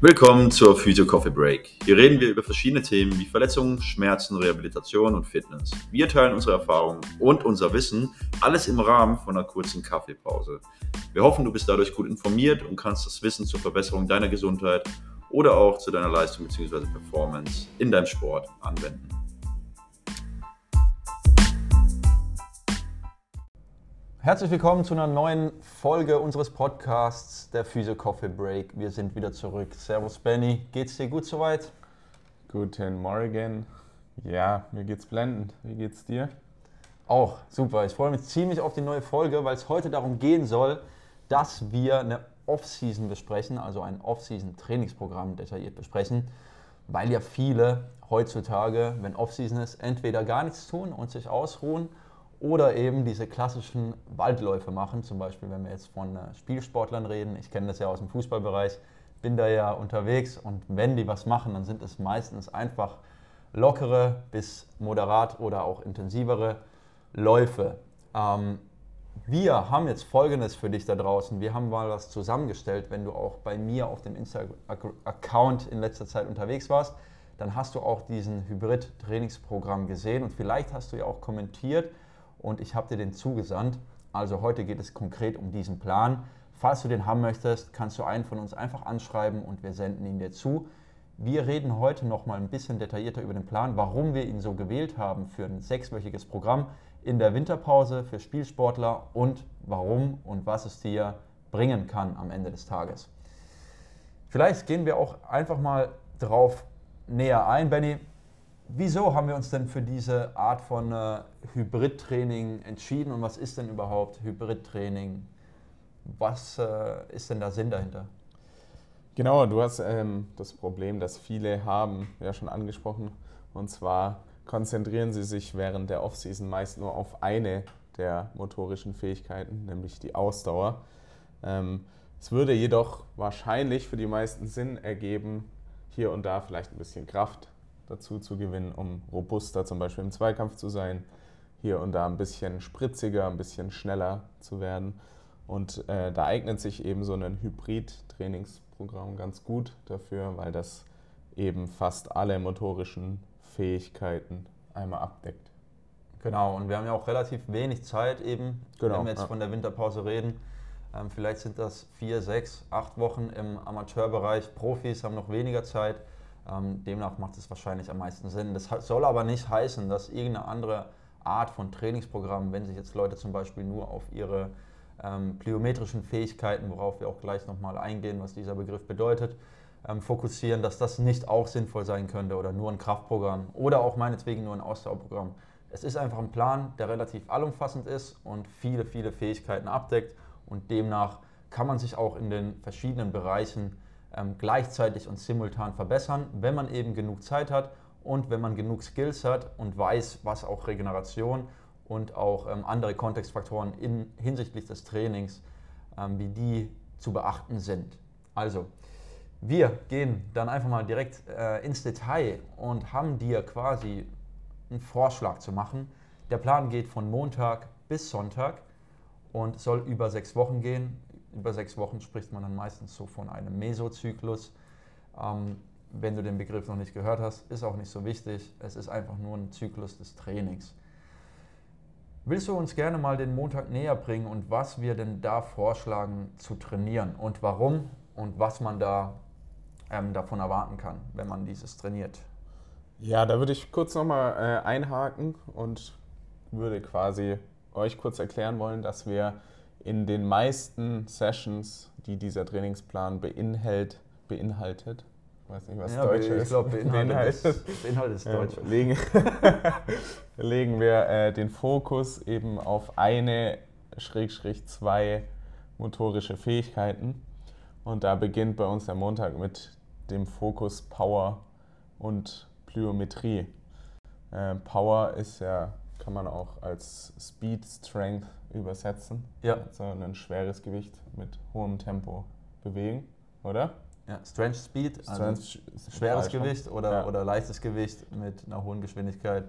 Willkommen zur Physio Coffee Break. Hier reden wir über verschiedene Themen wie Verletzungen, Schmerzen, Rehabilitation und Fitness. Wir teilen unsere Erfahrungen und unser Wissen, alles im Rahmen von einer kurzen Kaffeepause. Wir hoffen, du bist dadurch gut informiert und kannst das Wissen zur Verbesserung deiner Gesundheit oder auch zu deiner Leistung bzw. Performance in deinem Sport anwenden. Herzlich willkommen zu einer neuen Folge unseres Podcasts, der Physio Coffee Break. Wir sind wieder zurück. Servus Benny, geht's dir gut soweit? Guten Morgen. Ja, mir geht's blendend. Wie geht's dir? Auch super. Ich freue mich ziemlich auf die neue Folge, weil es heute darum gehen soll, dass wir eine Off-Season besprechen, also ein Off-Season-Trainingsprogramm detailliert besprechen, weil ja viele heutzutage, wenn Off-Season ist, entweder gar nichts tun und sich ausruhen oder eben diese klassischen Waldläufe machen, zum Beispiel wenn wir jetzt von äh, Spielsportlern reden. Ich kenne das ja aus dem Fußballbereich, bin da ja unterwegs und wenn die was machen, dann sind es meistens einfach lockere bis moderat oder auch intensivere Läufe. Ähm, wir haben jetzt Folgendes für dich da draußen. Wir haben mal was zusammengestellt. Wenn du auch bei mir auf dem Instagram-Account in letzter Zeit unterwegs warst, dann hast du auch diesen Hybrid-Trainingsprogramm gesehen und vielleicht hast du ja auch kommentiert, und ich habe dir den zugesandt. Also heute geht es konkret um diesen Plan. Falls du den haben möchtest, kannst du einen von uns einfach anschreiben und wir senden ihn dir zu. Wir reden heute noch mal ein bisschen detaillierter über den Plan, warum wir ihn so gewählt haben für ein sechswöchiges Programm in der Winterpause für Spielsportler und warum und was es dir bringen kann am Ende des Tages. Vielleicht gehen wir auch einfach mal drauf näher ein, Benny. Wieso haben wir uns denn für diese Art von äh, Hybridtraining entschieden und was ist denn überhaupt Hybridtraining? Was äh, ist denn der Sinn dahinter? Genau, du hast ähm, das Problem, das viele haben, ja schon angesprochen. Und zwar konzentrieren sie sich während der Offseason meist nur auf eine der motorischen Fähigkeiten, nämlich die Ausdauer. Ähm, es würde jedoch wahrscheinlich für die meisten Sinn ergeben, hier und da vielleicht ein bisschen Kraft dazu zu gewinnen, um robuster zum Beispiel im Zweikampf zu sein, hier und da ein bisschen spritziger, ein bisschen schneller zu werden. Und äh, da eignet sich eben so ein Hybrid-Trainingsprogramm ganz gut dafür, weil das eben fast alle motorischen Fähigkeiten einmal abdeckt. Genau, und wir haben ja auch relativ wenig Zeit eben, genau, wenn wir jetzt ja. von der Winterpause reden. Ähm, vielleicht sind das vier, sechs, acht Wochen im Amateurbereich. Profis haben noch weniger Zeit. Ähm, demnach macht es wahrscheinlich am meisten Sinn. Das soll aber nicht heißen, dass irgendeine andere Art von Trainingsprogramm, wenn sich jetzt Leute zum Beispiel nur auf ihre ähm, plyometrischen Fähigkeiten, worauf wir auch gleich nochmal eingehen, was dieser Begriff bedeutet, ähm, fokussieren, dass das nicht auch sinnvoll sein könnte oder nur ein Kraftprogramm oder auch meinetwegen nur ein Ausdauerprogramm. Es ist einfach ein Plan, der relativ allumfassend ist und viele, viele Fähigkeiten abdeckt und demnach kann man sich auch in den verschiedenen Bereichen ähm, gleichzeitig und simultan verbessern, wenn man eben genug Zeit hat und wenn man genug Skills hat und weiß, was auch Regeneration und auch ähm, andere Kontextfaktoren in, hinsichtlich des Trainings, ähm, wie die zu beachten sind. Also, wir gehen dann einfach mal direkt äh, ins Detail und haben dir quasi einen Vorschlag zu machen. Der Plan geht von Montag bis Sonntag und soll über sechs Wochen gehen über sechs Wochen spricht man dann meistens so von einem Mesozyklus. Ähm, wenn du den Begriff noch nicht gehört hast, ist auch nicht so wichtig. Es ist einfach nur ein Zyklus des Trainings. Willst du uns gerne mal den Montag näher bringen und was wir denn da vorschlagen zu trainieren und warum und was man da ähm, davon erwarten kann, wenn man dieses trainiert? Ja, da würde ich kurz nochmal äh, einhaken und würde quasi euch kurz erklären wollen, dass wir in den meisten Sessions, die dieser Trainingsplan beinhalt, beinhaltet, ich weiß nicht, was ja, Deutsch ist. Ich glaube, beinhaltet, ist, beinhaltet ist Deutsch. Ja, legen, legen wir äh, den Fokus eben auf eine, Schrägstrich zwei motorische Fähigkeiten. Und da beginnt bei uns der Montag mit dem Fokus Power und Plyometrie. Äh, Power ist ja, kann man auch als Speed, Strength übersetzen. Ja. Also ein schweres Gewicht mit hohem Tempo bewegen, oder? Ja, Strange Speed, also schweres Gewicht oder, ja. oder leichtes Gewicht mit einer hohen Geschwindigkeit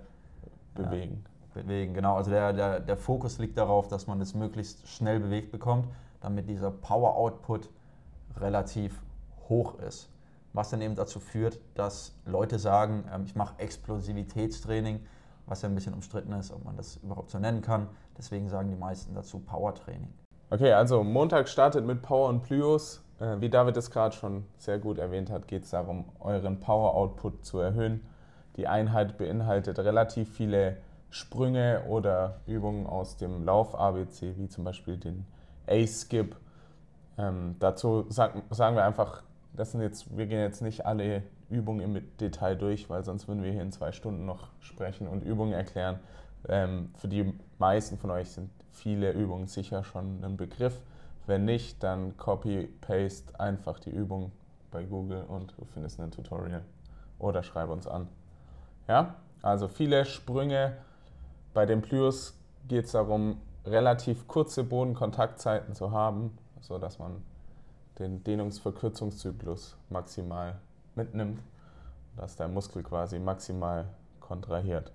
bewegen. Ja, bewegen, genau. Also der, der, der Fokus liegt darauf, dass man es möglichst schnell bewegt bekommt, damit dieser Power Output relativ hoch ist. was dann eben dazu führt, dass Leute sagen, ähm, ich mache Explosivitätstraining, was ja ein bisschen umstritten ist, ob man das überhaupt so nennen kann. Deswegen sagen die meisten dazu Powertraining. Okay, also Montag startet mit Power und Plyos. Äh, wie David es gerade schon sehr gut erwähnt hat, geht es darum, euren Power-Output zu erhöhen. Die Einheit beinhaltet relativ viele Sprünge oder Übungen aus dem Lauf-ABC, wie zum Beispiel den A-Skip. Ähm, dazu sagen, sagen wir einfach, das sind jetzt, wir gehen jetzt nicht alle Übungen im Detail durch, weil sonst würden wir hier in zwei Stunden noch sprechen und Übungen erklären. Ähm, für die meisten von euch sind viele Übungen sicher schon ein Begriff. Wenn nicht, dann copy-paste einfach die Übung bei Google und du findest ein Tutorial oder schreib uns an. Ja, also viele Sprünge. Bei den Plyos geht es darum, relativ kurze Bodenkontaktzeiten zu haben, sodass man den Dehnungsverkürzungszyklus maximal mitnimmt, dass der Muskel quasi maximal kontrahiert.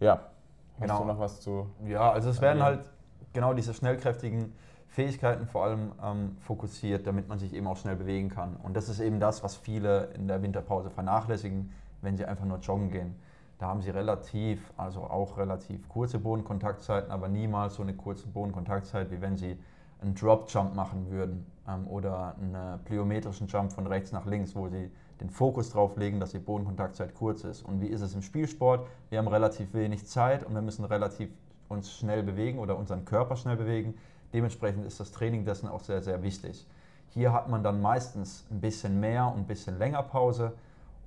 Ja, hast genau. du noch was zu? Ja, also es werden halt genau diese schnellkräftigen Fähigkeiten vor allem ähm, fokussiert, damit man sich eben auch schnell bewegen kann. Und das ist eben das, was viele in der Winterpause vernachlässigen, wenn sie einfach nur joggen gehen. Da haben sie relativ, also auch relativ kurze Bodenkontaktzeiten, aber niemals so eine kurze Bodenkontaktzeit, wie wenn sie einen Drop-Jump machen würden ähm, oder einen plyometrischen Jump von rechts nach links, wo sie den Fokus drauf legen, dass die Bodenkontaktzeit kurz ist. Und wie ist es im Spielsport? Wir haben relativ wenig Zeit und wir müssen relativ uns schnell bewegen oder unseren Körper schnell bewegen. Dementsprechend ist das Training dessen auch sehr, sehr wichtig. Hier hat man dann meistens ein bisschen mehr und ein bisschen länger Pause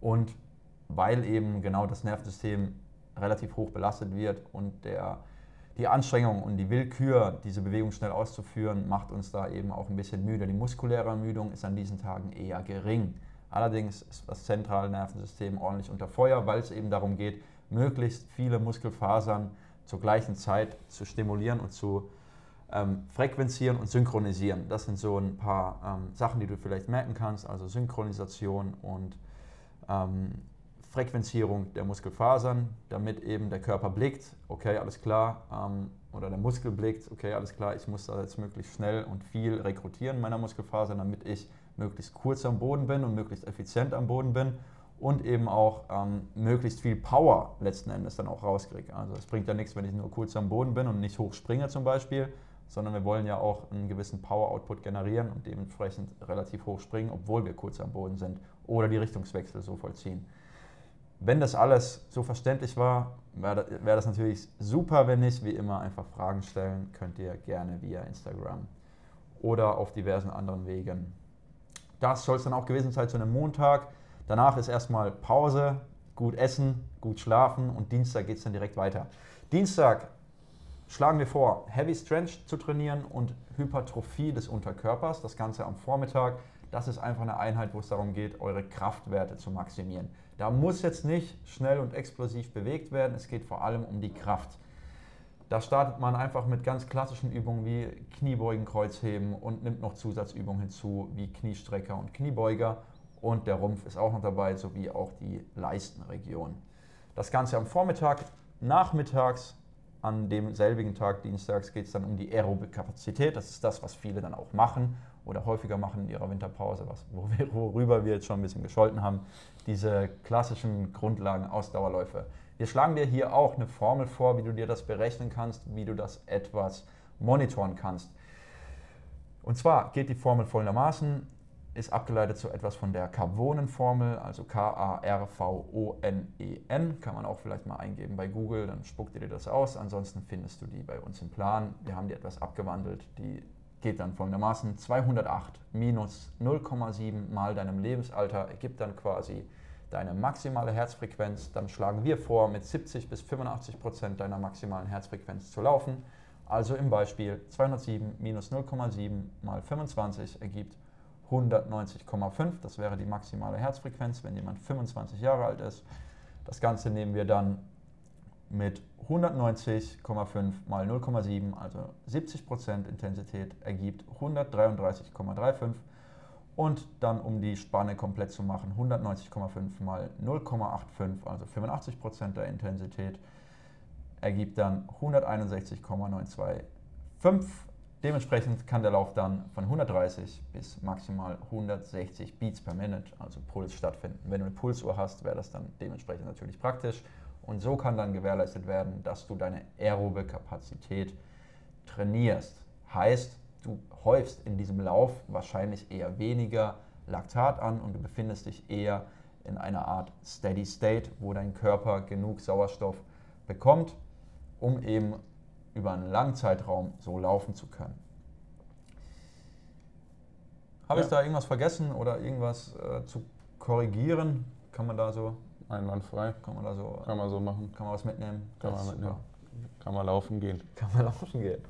und weil eben genau das Nervensystem relativ hoch belastet wird und der die Anstrengung und die Willkür, diese Bewegung schnell auszuführen, macht uns da eben auch ein bisschen müde. Die muskuläre Ermüdung ist an diesen Tagen eher gering. Allerdings ist das zentrale Nervensystem ordentlich unter Feuer, weil es eben darum geht, möglichst viele Muskelfasern zur gleichen Zeit zu stimulieren und zu ähm, frequenzieren und synchronisieren. Das sind so ein paar ähm, Sachen, die du vielleicht merken kannst, also Synchronisation und ähm, Frequenzierung der Muskelfasern, damit eben der Körper blickt, okay, alles klar, ähm, oder der Muskel blickt, okay, alles klar, ich muss da jetzt möglichst schnell und viel rekrutieren meiner Muskelfasern, damit ich möglichst kurz am Boden bin und möglichst effizient am Boden bin und eben auch ähm, möglichst viel Power letzten Endes dann auch rauskriege. Also es bringt ja nichts, wenn ich nur kurz am Boden bin und nicht hoch springe zum Beispiel, sondern wir wollen ja auch einen gewissen Power-Output generieren und dementsprechend relativ hoch springen, obwohl wir kurz am Boden sind oder die Richtungswechsel so vollziehen. Wenn das alles so verständlich war, wäre wär das natürlich super. Wenn nicht, wie immer einfach Fragen stellen, könnt ihr gerne via Instagram oder auf diversen anderen Wegen. Das soll es dann auch gewesen sein zu einem Montag. Danach ist erstmal Pause, gut essen, gut schlafen und Dienstag geht es dann direkt weiter. Dienstag schlagen wir vor, Heavy Strength zu trainieren und Hypertrophie des Unterkörpers. Das Ganze am Vormittag. Das ist einfach eine Einheit, wo es darum geht, eure Kraftwerte zu maximieren. Da muss jetzt nicht schnell und explosiv bewegt werden, es geht vor allem um die Kraft. Da startet man einfach mit ganz klassischen Übungen wie Kniebeugen, Kreuzheben und nimmt noch Zusatzübungen hinzu wie Kniestrecker und Kniebeuger. Und der Rumpf ist auch noch dabei, sowie auch die Leistenregion. Das Ganze am Vormittag, nachmittags, an demselbigen Tag, dienstags, geht es dann um die aerobe Kapazität. Das ist das, was viele dann auch machen oder häufiger machen in ihrer Winterpause, was, worüber wir jetzt schon ein bisschen gescholten haben, diese klassischen Grundlagen Ausdauerläufe. Wir schlagen dir hier auch eine Formel vor, wie du dir das berechnen kannst, wie du das etwas monitoren kannst. Und zwar geht die Formel folgendermaßen, ist abgeleitet zu etwas von der Carvonen-Formel, also K-A-R-V-O-N-E-N. Kann man auch vielleicht mal eingeben bei Google, dann spuckt ihr dir das aus. Ansonsten findest du die bei uns im Plan. Wir haben die etwas abgewandelt. Die geht dann folgendermaßen 208 minus 0,7 mal deinem Lebensalter ergibt dann quasi deine maximale Herzfrequenz. Dann schlagen wir vor, mit 70 bis 85 Prozent deiner maximalen Herzfrequenz zu laufen. Also im Beispiel 207 minus 0,7 mal 25 ergibt 190,5. Das wäre die maximale Herzfrequenz, wenn jemand 25 Jahre alt ist. Das Ganze nehmen wir dann mit 190,5 mal 0,7, also 70% Intensität, ergibt 133,35 und dann, um die Spanne komplett zu machen, 190,5 mal 0,85, also 85% der Intensität, ergibt dann 161,925 Dementsprechend kann der Lauf dann von 130 bis maximal 160 Beats per Minute, also Puls, stattfinden. Wenn du eine Pulsuhr hast, wäre das dann dementsprechend natürlich praktisch. Und so kann dann gewährleistet werden, dass du deine aerobe Kapazität trainierst. Heißt, du häufst in diesem Lauf wahrscheinlich eher weniger Laktat an und du befindest dich eher in einer Art Steady State, wo dein Körper genug Sauerstoff bekommt, um eben über einen langen Zeitraum so laufen zu können. Habe ja. ich da irgendwas vergessen oder irgendwas äh, zu korrigieren? Kann man da so. Einwandfrei. Kann man da so. Kann man so machen. Kann man was mitnehmen? Kann man mitnehmen. Kann man laufen gehen. Kann man laufen gehen.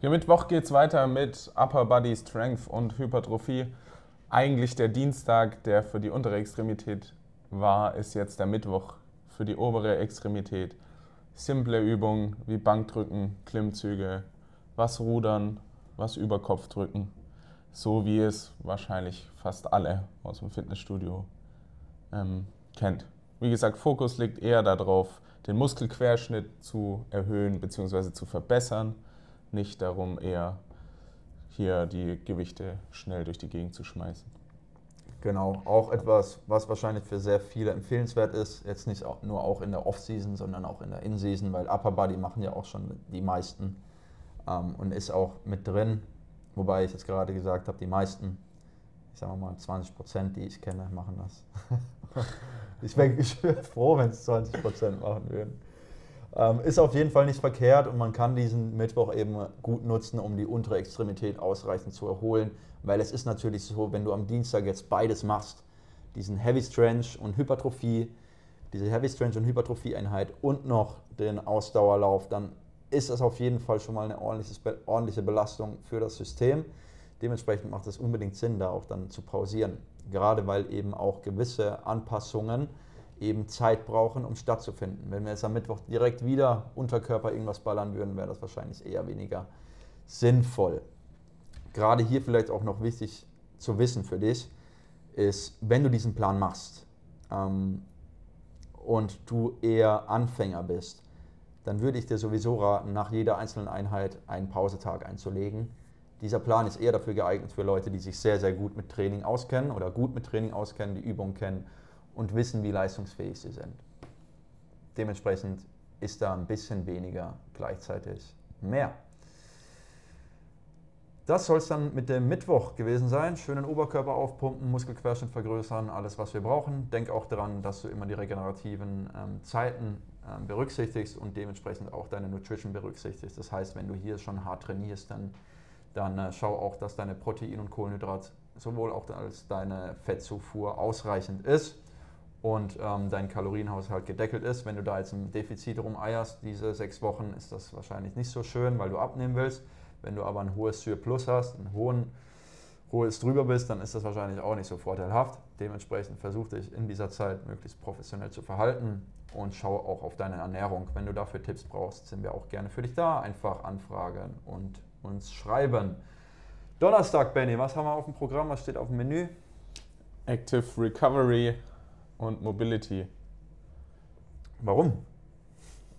Ja, Mittwoch geht es weiter mit Upper Body Strength und Hypertrophie. Eigentlich der Dienstag, der für die untere Extremität war, ist jetzt der Mittwoch für die obere Extremität. Simple Übungen wie Bankdrücken, Klimmzüge, was Rudern, was Überkopfdrücken. So wie es wahrscheinlich fast alle aus dem Fitnessstudio ähm, kennt. Wie gesagt, Fokus liegt eher darauf, den Muskelquerschnitt zu erhöhen bzw. zu verbessern, nicht darum, eher hier die Gewichte schnell durch die Gegend zu schmeißen. Genau, auch etwas, was wahrscheinlich für sehr viele empfehlenswert ist, jetzt nicht nur auch in der Off-Season, sondern auch in der In-Season, weil Upper Body machen ja auch schon die meisten ähm, und ist auch mit drin, wobei ich jetzt gerade gesagt habe, die meisten, ich sage mal 20 Prozent, die ich kenne, machen das. ich wäre wär froh, wenn es 20 Prozent machen würden. Ähm, ist auf jeden Fall nicht verkehrt und man kann diesen Mittwoch eben gut nutzen, um die untere Extremität ausreichend zu erholen, weil es ist natürlich so, wenn du am Dienstag jetzt beides machst, diesen Heavy Stretch und Hypertrophie, diese Heavy Stretch und Hypertrophie-Einheit und noch den Ausdauerlauf, dann ist das auf jeden Fall schon mal eine ordentliche Belastung für das System. Dementsprechend macht es unbedingt Sinn, da auch dann zu pausieren. Gerade weil eben auch gewisse Anpassungen eben Zeit brauchen, um stattzufinden. Wenn wir jetzt am Mittwoch direkt wieder Unterkörper irgendwas ballern würden, wäre das wahrscheinlich eher weniger sinnvoll. Gerade hier vielleicht auch noch wichtig zu wissen für dich, ist, wenn du diesen Plan machst ähm, und du eher Anfänger bist, dann würde ich dir sowieso raten, nach jeder einzelnen Einheit einen Pausetag einzulegen. Dieser Plan ist eher dafür geeignet für Leute, die sich sehr, sehr gut mit Training auskennen oder gut mit Training auskennen, die Übungen kennen und wissen, wie leistungsfähig sie sind. Dementsprechend ist da ein bisschen weniger gleichzeitig mehr. Das soll es dann mit dem Mittwoch gewesen sein. Schönen Oberkörper aufpumpen, Muskelquerschnitt vergrößern, alles was wir brauchen. Denk auch daran, dass du immer die regenerativen ähm, Zeiten ähm, berücksichtigst und dementsprechend auch deine Nutrition berücksichtigst. Das heißt, wenn du hier schon hart trainierst, dann, dann äh, schau auch, dass deine Protein- und Kohlenhydrat sowohl auch als deine Fettzufuhr ausreichend ist und ähm, dein Kalorienhaushalt gedeckelt ist. Wenn du da jetzt im Defizit rumeierst, diese sechs Wochen, ist das wahrscheinlich nicht so schön, weil du abnehmen willst. Wenn du aber ein hohes Plus hast, ein hohen, hohes drüber bist, dann ist das wahrscheinlich auch nicht so vorteilhaft. Dementsprechend versuch dich in dieser Zeit möglichst professionell zu verhalten und schau auch auf deine Ernährung. Wenn du dafür Tipps brauchst, sind wir auch gerne für dich da. Einfach anfragen und uns schreiben. Donnerstag, Benny, was haben wir auf dem Programm? Was steht auf dem Menü? Active Recovery und Mobility. Warum?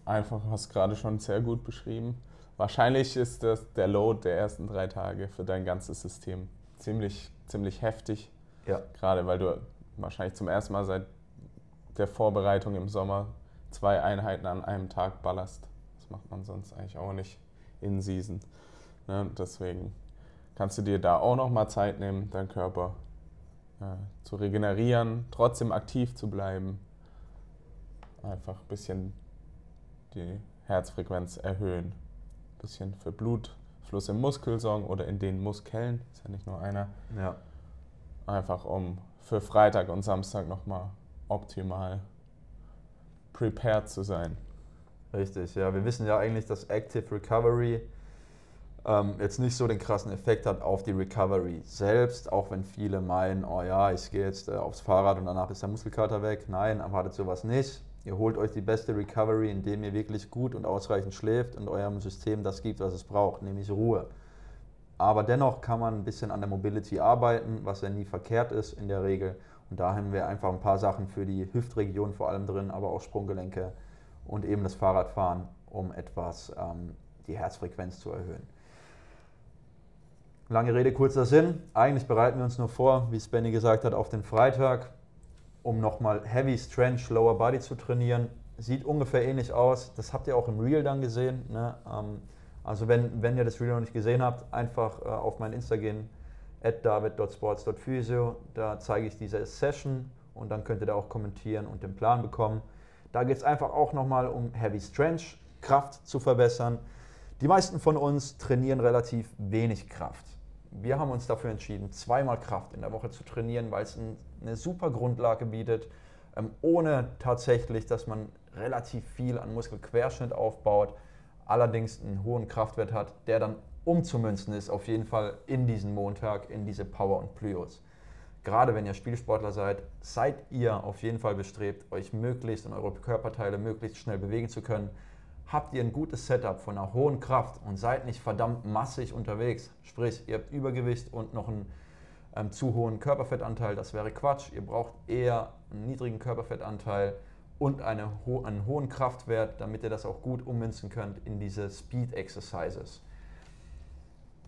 Einfach, hast du gerade schon sehr gut beschrieben. Wahrscheinlich ist das der Load der ersten drei Tage für dein ganzes System ziemlich, ziemlich heftig. Ja. Gerade weil du wahrscheinlich zum ersten Mal seit der Vorbereitung im Sommer zwei Einheiten an einem Tag ballerst. Das macht man sonst eigentlich auch nicht in Season. Ne? Deswegen kannst du dir da auch nochmal Zeit nehmen, deinen Körper äh, zu regenerieren, trotzdem aktiv zu bleiben. Einfach ein bisschen die Herzfrequenz erhöhen. Ein bisschen für Blutfluss im Muskel sorgen oder in den Muskeln, ist ja nicht nur einer. Ja. Einfach um für Freitag und Samstag nochmal optimal prepared zu sein. Richtig, ja. Wir wissen ja eigentlich, dass Active Recovery ähm, jetzt nicht so den krassen Effekt hat auf die Recovery selbst, auch wenn viele meinen, oh ja, ich gehe jetzt äh, aufs Fahrrad und danach ist der Muskelkater weg. Nein, erwartet sowas nicht. Ihr holt euch die beste Recovery, indem ihr wirklich gut und ausreichend schläft und eurem System das gibt, was es braucht, nämlich Ruhe. Aber dennoch kann man ein bisschen an der Mobility arbeiten, was ja nie verkehrt ist in der Regel. Und da haben wir einfach ein paar Sachen für die Hüftregion vor allem drin, aber auch Sprunggelenke und eben das Fahrradfahren, um etwas ähm, die Herzfrequenz zu erhöhen. Lange Rede, kurzer Sinn. Eigentlich bereiten wir uns nur vor, wie Spenny gesagt hat, auf den Freitag, um nochmal Heavy Strength Lower Body zu trainieren. Sieht ungefähr ähnlich aus. Das habt ihr auch im Reel dann gesehen. Ne? Ähm, also wenn, wenn ihr das Reel noch nicht gesehen habt, einfach äh, auf mein Insta gehen, david.sports.physio. Da zeige ich diese Session und dann könnt ihr da auch kommentieren und den Plan bekommen. Da geht es einfach auch nochmal um Heavy Strength, Kraft zu verbessern. Die meisten von uns trainieren relativ wenig Kraft. Wir haben uns dafür entschieden, zweimal Kraft in der Woche zu trainieren, weil es eine super Grundlage bietet, ähm, ohne tatsächlich, dass man relativ viel an Muskelquerschnitt aufbaut, allerdings einen hohen Kraftwert hat, der dann umzumünzen ist, auf jeden Fall in diesen Montag, in diese Power und Plyos gerade wenn ihr Spielsportler seid, seid ihr auf jeden Fall bestrebt, euch möglichst und eure Körperteile möglichst schnell bewegen zu können. Habt ihr ein gutes Setup von einer hohen Kraft und seid nicht verdammt massig unterwegs, sprich ihr habt Übergewicht und noch einen ähm, zu hohen Körperfettanteil, das wäre Quatsch. Ihr braucht eher einen niedrigen Körperfettanteil und eine, einen hohen Kraftwert, damit ihr das auch gut ummünzen könnt in diese Speed Exercises.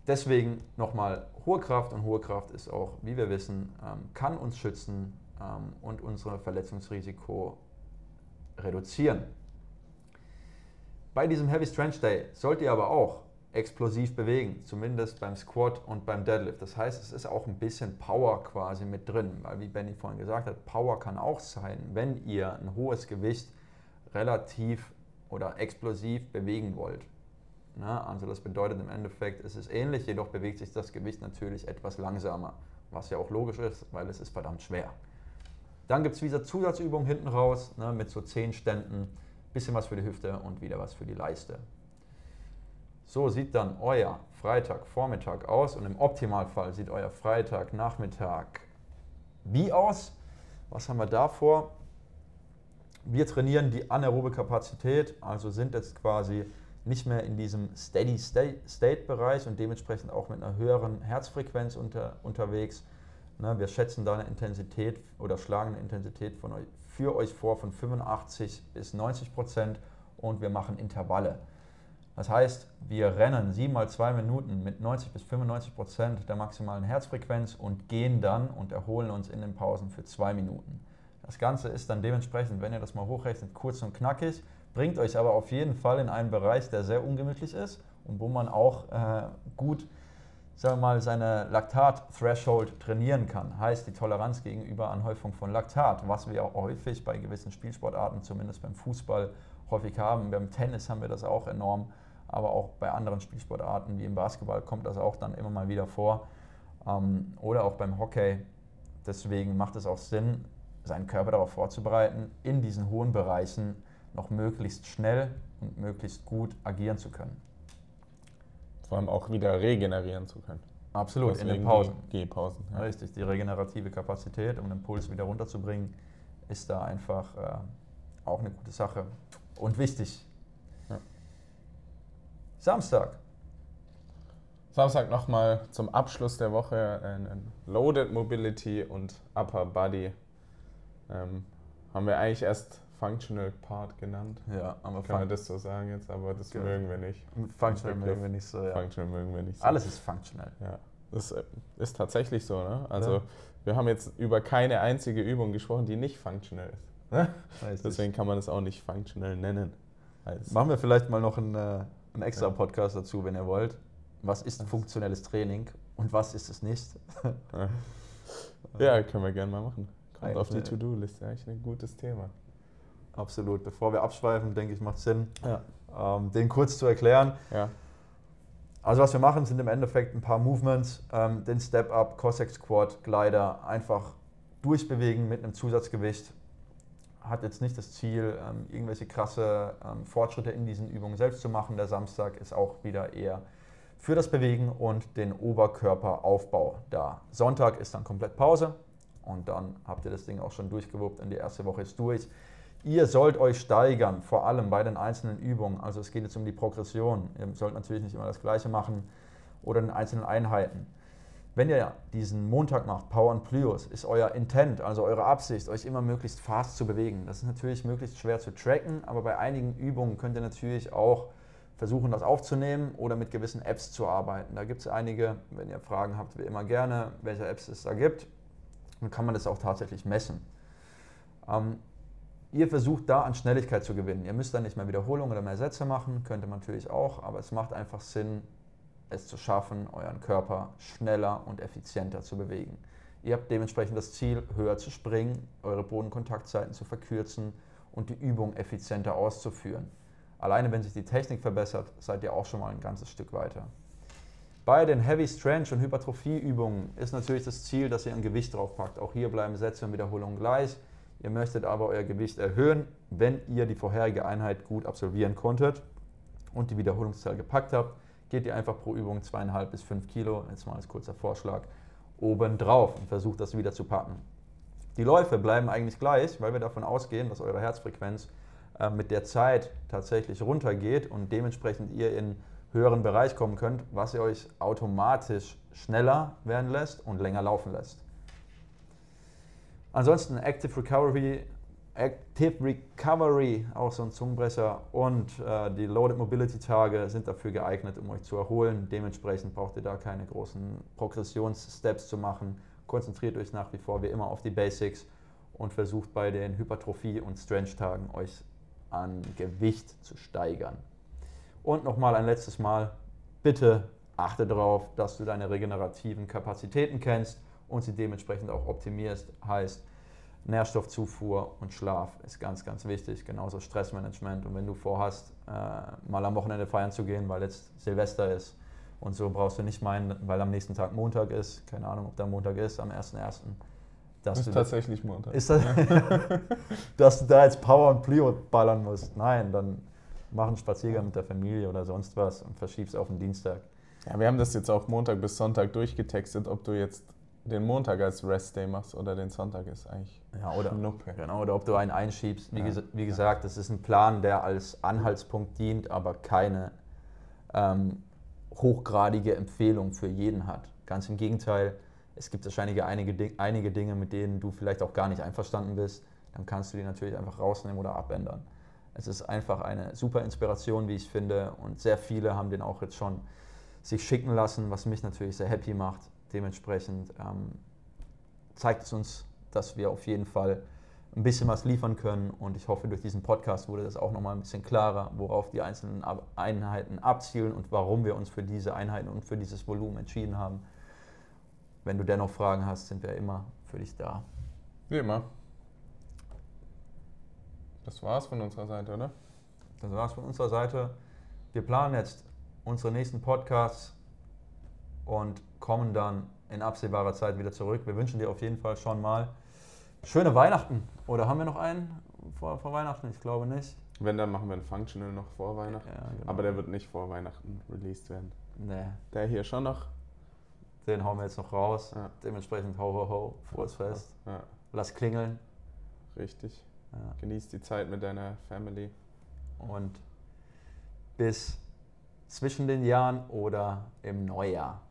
Deswegen nochmal hohe Kraft und hohe Kraft ist auch, wie wir wissen, ähm, kann uns schützen ähm, und unser Verletzungsrisiko reduzieren. Bei diesem Heavy Strength Day sollt ihr aber auch explosiv bewegen, zumindest beim Squat und beim Deadlift. Das heißt, es ist auch ein bisschen Power quasi mit drin, weil wie Benny vorhin gesagt hat, Power kann auch sein, wenn ihr ein hohes Gewicht relativ oder explosiv bewegen wollt. Na, ne? also das bedeutet im Endeffekt, es ist ähnlich, jedoch bewegt sich das Gewicht natürlich etwas langsamer, was ja auch logisch ist, weil es ist verdammt schwer. Dann gibt es wieder Zusatzübungen hinten raus ne, mit so 10 Ständen, bisschen was für die Hüfte und wieder was für die Leiste. So sieht dann euer Freitagvormittag aus und im Optimalfall sieht euer Freitagnachmittag wie aus? Was haben wir da vor? Wir trainieren die anaerobe Kapazität, also sind jetzt quasi nicht mehr in diesem Steady-State-Bereich und dementsprechend auch mit einer höheren Herzfrequenz unter, unterwegs. Ne, wir schätzen da eine Intensität oder schlagen eine Intensität von euch, für euch vor von 85 bis 90 Prozent und wir machen Intervalle. Das heißt, wir rennen 7 mal 2 Minuten mit 90 bis 95 Prozent der maximalen Herzfrequenz und gehen dann und erholen uns in den Pausen für 2 Minuten. Das Ganze ist dann dementsprechend, wenn ihr das mal hochrechnet, kurz und knackig bringt euch aber auf jeden Fall in einen Bereich, der sehr ungemütlich ist und wo man auch äh, gut sagen wir mal, seine Laktat-Threshold trainieren kann. Heißt die Toleranz gegenüber Anhäufung von Laktat, was wir auch häufig bei gewissen Spielsportarten, zumindest beim Fußball, häufig haben. Beim Tennis haben wir das auch enorm, aber auch bei anderen Spielsportarten wie im Basketball kommt das auch dann immer mal wieder vor. Ähm, oder auch beim Hockey. Deswegen macht es auch Sinn, seinen Körper darauf vorzubereiten, in diesen hohen Bereichen noch möglichst schnell und möglichst gut agieren zu können. Vor allem auch wieder regenerieren zu können. Absolut, Deswegen in den Pausen. Gehpausen. Ja. Richtig, die regenerative Kapazität, um den Puls wieder runterzubringen, ist da einfach äh, auch eine gute Sache und wichtig. Ja. Samstag. Samstag nochmal zum Abschluss der Woche ein Loaded Mobility und Upper Body. Ähm, haben wir eigentlich erst Functional Part genannt. Ja, aber kann man das so sagen jetzt, aber das genau. mögen wir nicht. Functional mögen wir nicht so, ja. Functional mögen wir nicht so. Alles ist functional. Ja, das äh, ist tatsächlich so, ne? Also ja. wir haben jetzt über keine einzige Übung gesprochen, die nicht functional ist. Ne? Deswegen kann man es auch nicht functional nennen. Als Machen wir vielleicht mal noch einen, äh, einen extra Podcast dazu, wenn ihr wollt. Was ist funktionelles Training und was ist es nicht? ja, können wir gerne mal machen. Kommt auf die To-Do-Liste, eigentlich ein gutes Thema. Absolut. Bevor wir abschweifen, denke ich, macht Sinn, ja. ähm, den kurz zu erklären. Ja. Also was wir machen, sind im Endeffekt ein paar Movements, ähm, den Step-Up, Cossack Squat, Glider, einfach durchbewegen mit einem Zusatzgewicht. Hat jetzt nicht das Ziel, ähm, irgendwelche krasse ähm, Fortschritte in diesen Übungen selbst zu machen. Der Samstag ist auch wieder eher für das Bewegen und den Oberkörperaufbau da. Sonntag ist dann komplett Pause und dann habt ihr das Ding auch schon durchgewuppt und die erste Woche ist durch. Ihr sollt euch steigern, vor allem bei den einzelnen Übungen. Also es geht jetzt um die Progression. Ihr sollt natürlich nicht immer das Gleiche machen oder in einzelnen Einheiten. Wenn ihr diesen Montag macht, Power and Plyos, ist euer Intent, also eure Absicht, euch immer möglichst fast zu bewegen. Das ist natürlich möglichst schwer zu tracken, aber bei einigen Übungen könnt ihr natürlich auch versuchen, das aufzunehmen oder mit gewissen Apps zu arbeiten. Da gibt es einige, wenn ihr Fragen habt, wie immer gerne, welche Apps es da gibt. Dann kann man das auch tatsächlich messen. Ähm, ihr versucht da an Schnelligkeit zu gewinnen. Ihr müsst dann nicht mehr Wiederholungen oder mehr Sätze machen, könnte man natürlich auch, aber es macht einfach Sinn, es zu schaffen, euren Körper schneller und effizienter zu bewegen. Ihr habt dementsprechend das Ziel, höher zu springen, eure Bodenkontaktzeiten zu verkürzen und die Übung effizienter auszuführen. Alleine wenn sich die Technik verbessert, seid ihr auch schon mal ein ganzes Stück weiter. Bei den Heavy Strength und Hypertrophie-Übungen ist natürlich das Ziel, dass ihr ein Gewicht draufpackt. Auch hier bleiben Sätze und Wiederholungen gleich. Ihr möchtet aber euer Gewicht erhöhen, wenn ihr die vorherige Einheit gut absolvieren konntet und die Wiederholungszahl gepackt habt, geht ihr einfach pro Übung 2,5 bis 5 Kilo, jetzt mal als kurzer Vorschlag, oben drauf und versucht das wieder zu packen. Die Läufe bleiben eigentlich gleich, weil wir davon ausgehen, dass eure Herzfrequenz äh, mit der Zeit tatsächlich runtergeht und dementsprechend ihr in höheren Bereich kommen könnt, was ihr euch automatisch schneller werden lässt und länger laufen lässt. Ansonsten Active Recovery, Active Recovery, auch so ein Zungenbrecher, und äh, die Loaded Mobility Tage sind dafür geeignet, um euch zu erholen. Dementsprechend braucht ihr da keine großen Progressionssteps zu machen. Konzentriert euch nach wie vor wie immer auf die Basics und versucht bei den Hypertrophie- und Strength-Tagen euch an Gewicht zu steigern. Und nochmal ein letztes Mal, bitte achte darauf, dass du deine regenerativen Kapazitäten kennst und sie dementsprechend auch optimierst. Heißt, Nährstoffzufuhr und Schlaf ist ganz, ganz wichtig, genauso Stressmanagement. Und wenn du vorhast, äh, mal am Wochenende feiern zu gehen, weil jetzt Silvester ist und so brauchst du nicht meinen, weil am nächsten Tag Montag ist, keine Ahnung, ob da Montag ist, am 1.1., dass ist du tatsächlich Montag. Ist das, dass du da jetzt Power und Plio ballern musst. Nein, dann mach einen Spaziergang mit der Familie oder sonst was und verschieb's auf den Dienstag. Ja, wir haben das jetzt auch Montag bis Sonntag durchgetextet, ob du jetzt den Montag als Restday machst oder den Sonntag ist eigentlich ja, oder, Schnuppe. Genau, oder ob du einen einschiebst. Wie, ja. ges wie gesagt, das ist ein Plan, der als Anhaltspunkt dient, aber keine ähm, hochgradige Empfehlung für jeden hat. Ganz im Gegenteil, es gibt wahrscheinlich einige, einige Dinge, mit denen du vielleicht auch gar nicht einverstanden bist. Dann kannst du die natürlich einfach rausnehmen oder abändern. Es ist einfach eine super Inspiration, wie ich finde. Und sehr viele haben den auch jetzt schon sich schicken lassen, was mich natürlich sehr happy macht. Dementsprechend ähm, zeigt es uns, dass wir auf jeden Fall ein bisschen was liefern können. Und ich hoffe, durch diesen Podcast wurde das auch nochmal ein bisschen klarer, worauf die einzelnen Einheiten abzielen und warum wir uns für diese Einheiten und für dieses Volumen entschieden haben. Wenn du dennoch Fragen hast, sind wir immer für dich da. Wie immer. Das war's von unserer Seite, oder? Das war's von unserer Seite. Wir planen jetzt unsere nächsten Podcasts und kommen dann in absehbarer Zeit wieder zurück. Wir wünschen dir auf jeden Fall schon mal schöne Weihnachten. Oder haben wir noch einen vor, vor Weihnachten? Ich glaube nicht. Wenn, dann machen wir einen Functional noch vor Weihnachten. Ja, genau. Aber der wird nicht vor Weihnachten released werden. Nee. Der hier schon noch. Den hauen wir jetzt noch raus. Ja. Dementsprechend ho ho ho, frohes Fest. Ja. Lass klingeln. Richtig. Genieß die Zeit mit deiner Family. Und bis zwischen den Jahren oder im Neujahr.